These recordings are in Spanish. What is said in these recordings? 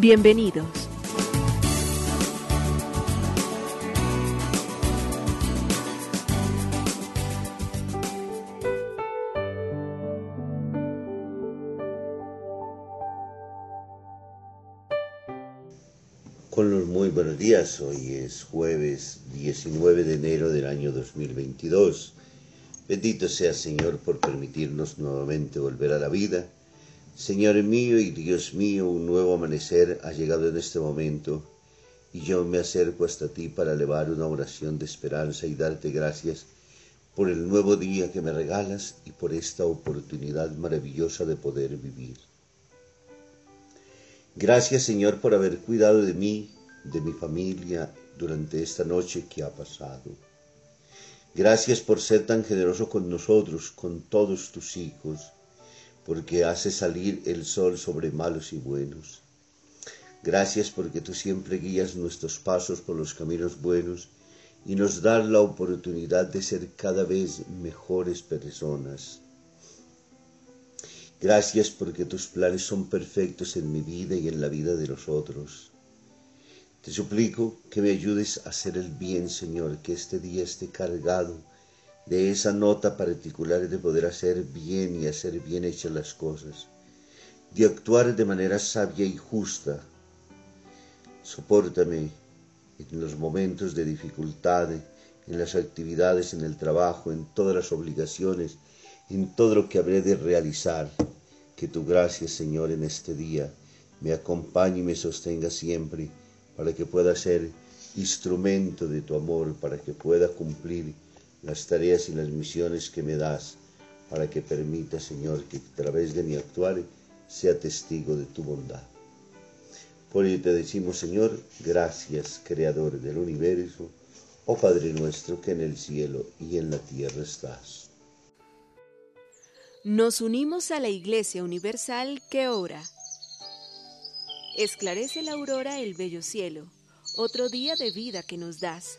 Bienvenidos. Con los muy buenos días, hoy es jueves 19 de enero del año 2022. Bendito sea Señor por permitirnos nuevamente volver a la vida. Señor mío y Dios mío, un nuevo amanecer ha llegado en este momento y yo me acerco hasta ti para elevar una oración de esperanza y darte gracias por el nuevo día que me regalas y por esta oportunidad maravillosa de poder vivir. Gracias Señor por haber cuidado de mí, de mi familia durante esta noche que ha pasado. Gracias por ser tan generoso con nosotros, con todos tus hijos, porque hace salir el sol sobre malos y buenos. Gracias porque tú siempre guías nuestros pasos por los caminos buenos y nos das la oportunidad de ser cada vez mejores personas. Gracias porque tus planes son perfectos en mi vida y en la vida de los otros. Te suplico que me ayudes a hacer el bien, Señor, que este día esté cargado de esa nota particular de poder hacer bien y hacer bien hechas las cosas, de actuar de manera sabia y justa. Sopórtame en los momentos de dificultad, en las actividades, en el trabajo, en todas las obligaciones, en todo lo que habré de realizar. Que tu gracia, Señor, en este día me acompañe y me sostenga siempre para que pueda ser instrumento de tu amor, para que pueda cumplir las tareas y las misiones que me das, para que permita, Señor, que a través de mi actuar sea testigo de tu bondad. Por ello te decimos, Señor, gracias, Creador del universo, oh Padre nuestro que en el cielo y en la tierra estás. Nos unimos a la Iglesia Universal que ora Esclarece la aurora el bello cielo, otro día de vida que nos das.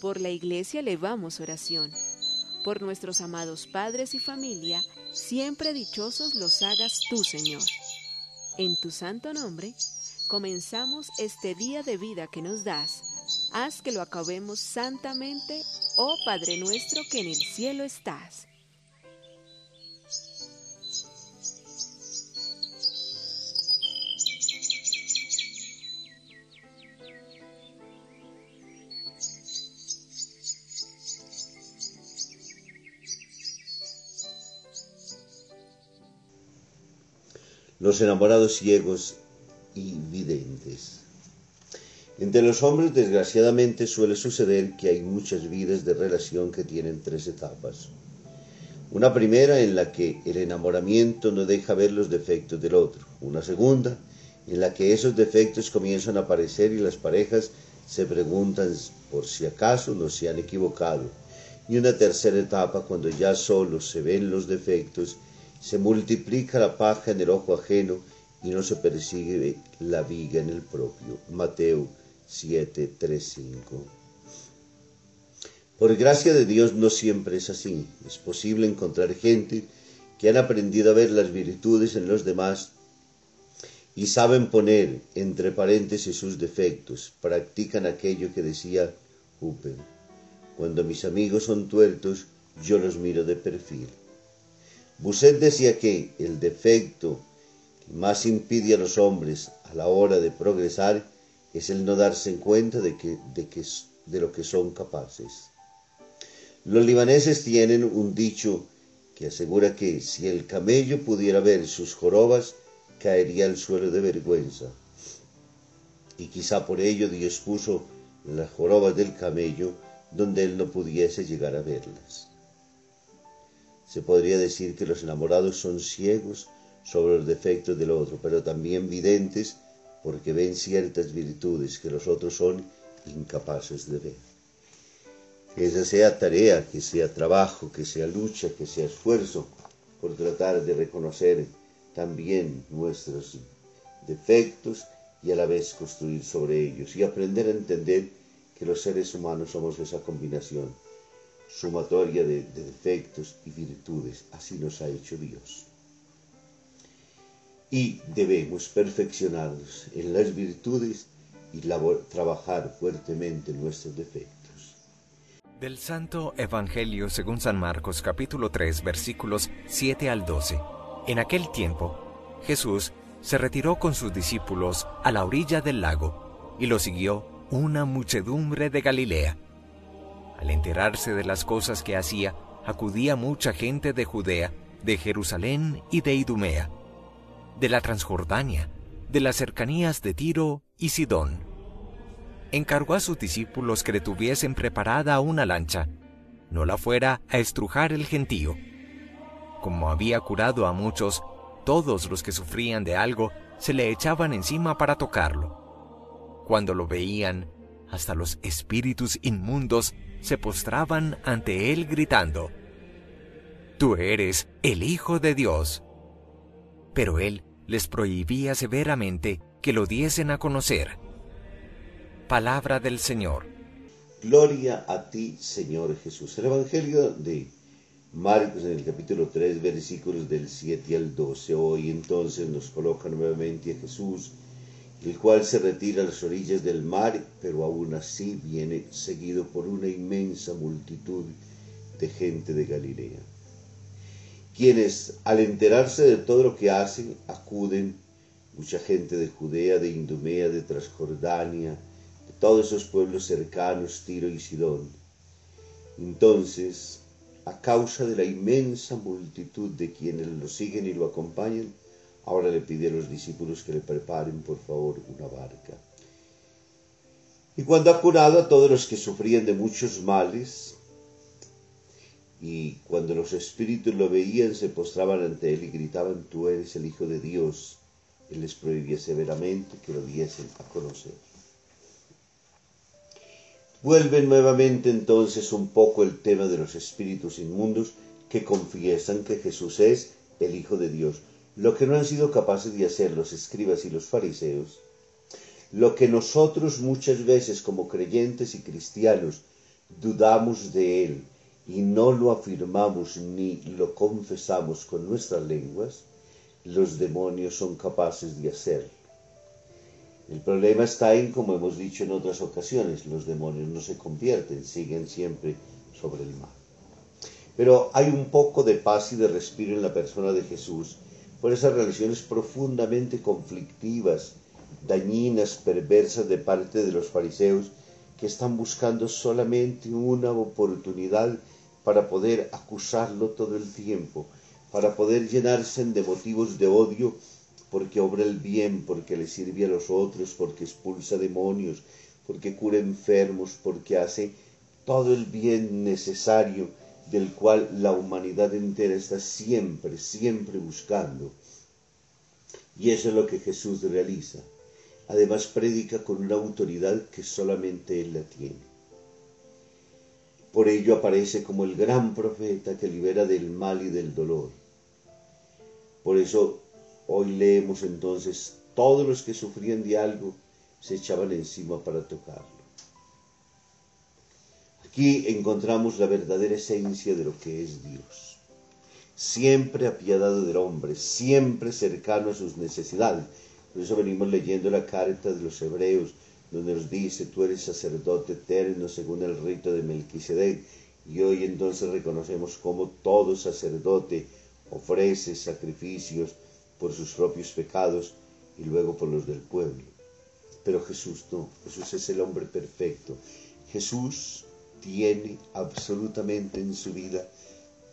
por la iglesia elevamos oración, por nuestros amados padres y familia, siempre dichosos los hagas tú, Señor. En tu santo nombre, comenzamos este día de vida que nos das. Haz que lo acabemos santamente, oh Padre nuestro que en el cielo estás. Los enamorados ciegos y videntes. Entre los hombres, desgraciadamente, suele suceder que hay muchas vidas de relación que tienen tres etapas. Una primera en la que el enamoramiento no deja ver los defectos del otro. Una segunda en la que esos defectos comienzan a aparecer y las parejas se preguntan por si acaso no se han equivocado. Y una tercera etapa cuando ya solo se ven los defectos se multiplica la paja en el ojo ajeno y no se persigue la viga en el propio. Mateo 7, 3, 5. Por gracia de Dios no siempre es así. Es posible encontrar gente que han aprendido a ver las virtudes en los demás y saben poner entre paréntesis sus defectos, practican aquello que decía Hooper. Cuando mis amigos son tuertos, yo los miro de perfil. Busset decía que el defecto que más impide a los hombres a la hora de progresar es el no darse en cuenta de, que, de, de lo que son capaces. Los libaneses tienen un dicho que asegura que si el camello pudiera ver sus jorobas, caería al suelo de vergüenza. Y quizá por ello Dios puso las jorobas del camello donde él no pudiese llegar a verlas. Se podría decir que los enamorados son ciegos sobre los defectos del otro, pero también videntes porque ven ciertas virtudes que los otros son incapaces de ver. Que esa sea tarea, que sea trabajo, que sea lucha, que sea esfuerzo por tratar de reconocer también nuestros defectos y a la vez construir sobre ellos y aprender a entender que los seres humanos somos esa combinación sumatoria de, defectos y virtudes. Así nos ha hecho Dios. Y debemos perfeccionarnos en las virtudes y trabajar fuertemente en nuestros defectos. Del Santo Evangelio según San Marcos capítulo 3 versículos 7 al 12. En aquel tiempo, Jesús se retiró con sus discípulos a la orilla del lago y lo siguió una muchedumbre de Galilea. Al enterarse de las cosas que hacía, acudía mucha gente de Judea, de Jerusalén y de Idumea, de la Transjordania, de las cercanías de Tiro y Sidón. Encargó a sus discípulos que le tuviesen preparada una lancha, no la fuera a estrujar el gentío. Como había curado a muchos, todos los que sufrían de algo se le echaban encima para tocarlo. Cuando lo veían, hasta los espíritus inmundos se postraban ante él gritando, Tú eres el Hijo de Dios. Pero él les prohibía severamente que lo diesen a conocer. Palabra del Señor. Gloria a ti, Señor Jesús. El Evangelio de Marcos en el capítulo 3, versículos del 7 al 12. Hoy entonces nos coloca nuevamente a Jesús, el cual se retira a las orillas del mar, pero aún así viene seguido por una inmensa multitud de gente de Galilea, quienes al enterarse de todo lo que hacen, acuden, mucha gente de Judea, de Indumea, de Transjordania, de todos esos pueblos cercanos, Tiro y Sidón. Entonces, a causa de la inmensa multitud de quienes lo siguen y lo acompañan, ahora le pide a los discípulos que le preparen, por favor, una barca. Y cuando ha curado a todos los que sufrían de muchos males, y cuando los espíritus lo veían, se postraban ante él y gritaban, tú eres el Hijo de Dios, él les prohibía severamente que lo diesen a conocer. Vuelve nuevamente entonces un poco el tema de los espíritus inmundos que confiesan que Jesús es el Hijo de Dios, lo que no han sido capaces de hacer los escribas y los fariseos, lo que nosotros muchas veces como creyentes y cristianos dudamos de Él y no lo afirmamos ni lo confesamos con nuestras lenguas, los demonios son capaces de hacerlo. El problema está en, como hemos dicho en otras ocasiones, los demonios no se convierten, siguen siempre sobre el mar. Pero hay un poco de paz y de respiro en la persona de Jesús por esas relaciones profundamente conflictivas, dañinas, perversas de parte de los fariseos que están buscando solamente una oportunidad para poder acusarlo todo el tiempo, para poder llenarse de motivos de odio porque obra el bien, porque le sirve a los otros, porque expulsa demonios, porque cura enfermos, porque hace todo el bien necesario del cual la humanidad entera está siempre, siempre buscando. Y eso es lo que Jesús realiza. Además predica con una autoridad que solamente Él la tiene. Por ello aparece como el gran profeta que libera del mal y del dolor. Por eso Hoy leemos entonces, todos los que sufrían de algo se echaban encima para tocarlo. Aquí encontramos la verdadera esencia de lo que es Dios. Siempre apiadado del hombre, siempre cercano a sus necesidades. Por eso venimos leyendo la carta de los hebreos, donde nos dice, tú eres sacerdote eterno según el rito de Melquisedec. Y hoy entonces reconocemos cómo todo sacerdote ofrece sacrificios por sus propios pecados y luego por los del pueblo. Pero Jesús no, Jesús es el hombre perfecto. Jesús tiene absolutamente en su vida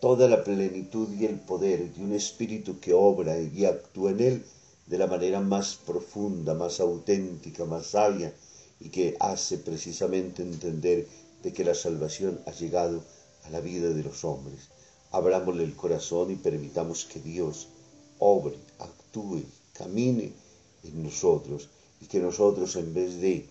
toda la plenitud y el poder de un espíritu que obra y actúa en él de la manera más profunda, más auténtica, más sabia y que hace precisamente entender de que la salvación ha llegado a la vida de los hombres. Abrámosle el corazón y permitamos que Dios obre, actúe, camine en nosotros y que nosotros en vez de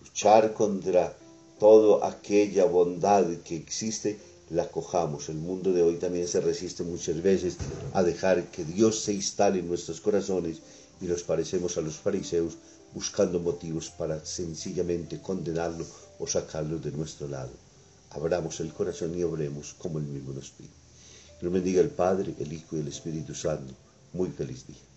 luchar contra toda aquella bondad que existe, la cojamos. El mundo de hoy también se resiste muchas veces a dejar que Dios se instale en nuestros corazones y nos parecemos a los fariseos buscando motivos para sencillamente condenarlo o sacarlo de nuestro lado. Abramos el corazón y obremos como el mismo nos pide. Que nos bendiga el Padre, el Hijo y el Espíritu Santo. Muy feliz día.